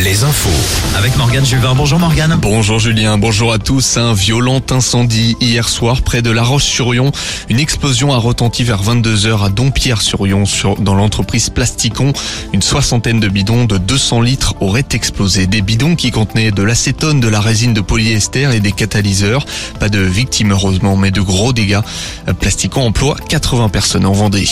Les infos. Avec Morgane Juvin. Bonjour Morgane. Bonjour Julien, bonjour à tous. Un violent incendie hier soir près de La Roche-sur-Yon. Une explosion a retenti vers 22h à Dompierre-sur-Yon dans l'entreprise Plasticon. Une soixantaine de bidons de 200 litres auraient explosé. Des bidons qui contenaient de l'acétone, de la résine de polyester et des catalyseurs. Pas de victimes heureusement, mais de gros dégâts. Plasticon emploie 80 personnes en Vendée.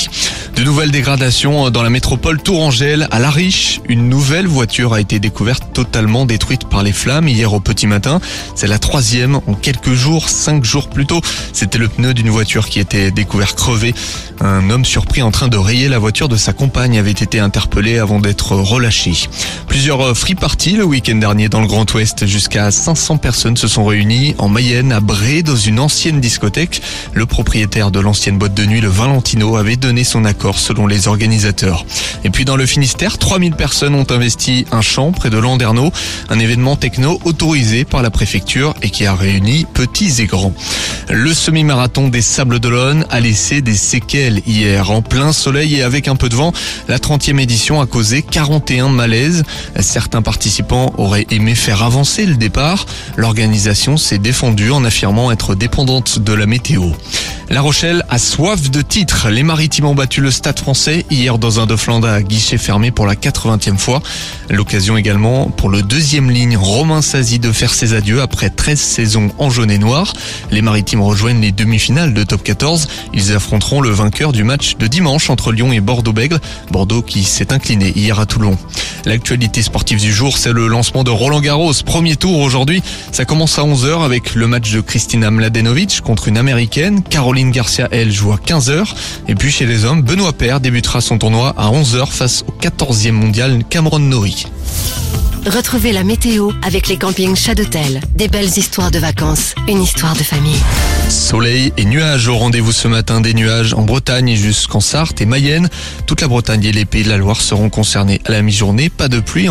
De nouvelles dégradations dans la métropole Tourangelle à La Riche. Une nouvelle voiture a été découverte totalement détruite par les flammes hier au petit matin. C'est la troisième en quelques jours, cinq jours plus tôt. C'était le pneu d'une voiture qui était découvert crevé. Un homme surpris en train de rayer la voiture de sa compagne avait été interpellé avant d'être relâché. Plusieurs free parties le week-end dernier dans le Grand Ouest. Jusqu'à 500 personnes se sont réunies en Mayenne, à Bré, dans une ancienne discothèque. Le propriétaire de l'ancienne boîte de nuit, le Valentino, avait donné son accord selon les organisateurs. Et puis dans le Finistère, 3000 personnes ont investi un champ près de Landerneau, un événement techno autorisé par la préfecture et qui a réuni petits et grands. Le semi-marathon des Sables d'Olonne a laissé des séquelles hier. En plein soleil et avec un peu de vent, la 30e édition a causé 41 malaises. Certains participants auraient aimé faire avancer le départ. L'organisation s'est défendue en affirmant être dépendante de la météo. La Rochelle a soif de titres. Les Maritimes ont battu le Stade français hier dans un de Flandre à guichet fermé pour la 80e fois. L'occasion également pour le deuxième ligne Romain Sazi de faire ses adieux après 13 saisons en jaune et noir. Les Maritimes rejoignent les demi-finales de top 14. Ils affronteront le vainqueur du match de dimanche entre Lyon et Bordeaux-Bègles. Bordeaux qui s'est incliné hier à Toulon. L'actualité sportive du jour, c'est le lancement de Roland Garros. Premier tour aujourd'hui. Ça commence à 11h avec le match de Kristina Mladenovic contre une américaine. Caroline Garcia, elle, joue à 15h. Et puis chez les hommes, Benoît Paire débutera son tournoi à 11h face au 14e mondial Cameron Norrie. Retrouvez la météo avec les campings Chadotel. Des belles histoires de vacances, une histoire de famille. Soleil et nuages au rendez-vous ce matin. Des nuages en Bretagne jusqu'en Sarthe et Mayenne. Toute la Bretagne et les pays de la Loire seront concernés à la mi-journée. Pas de pluie en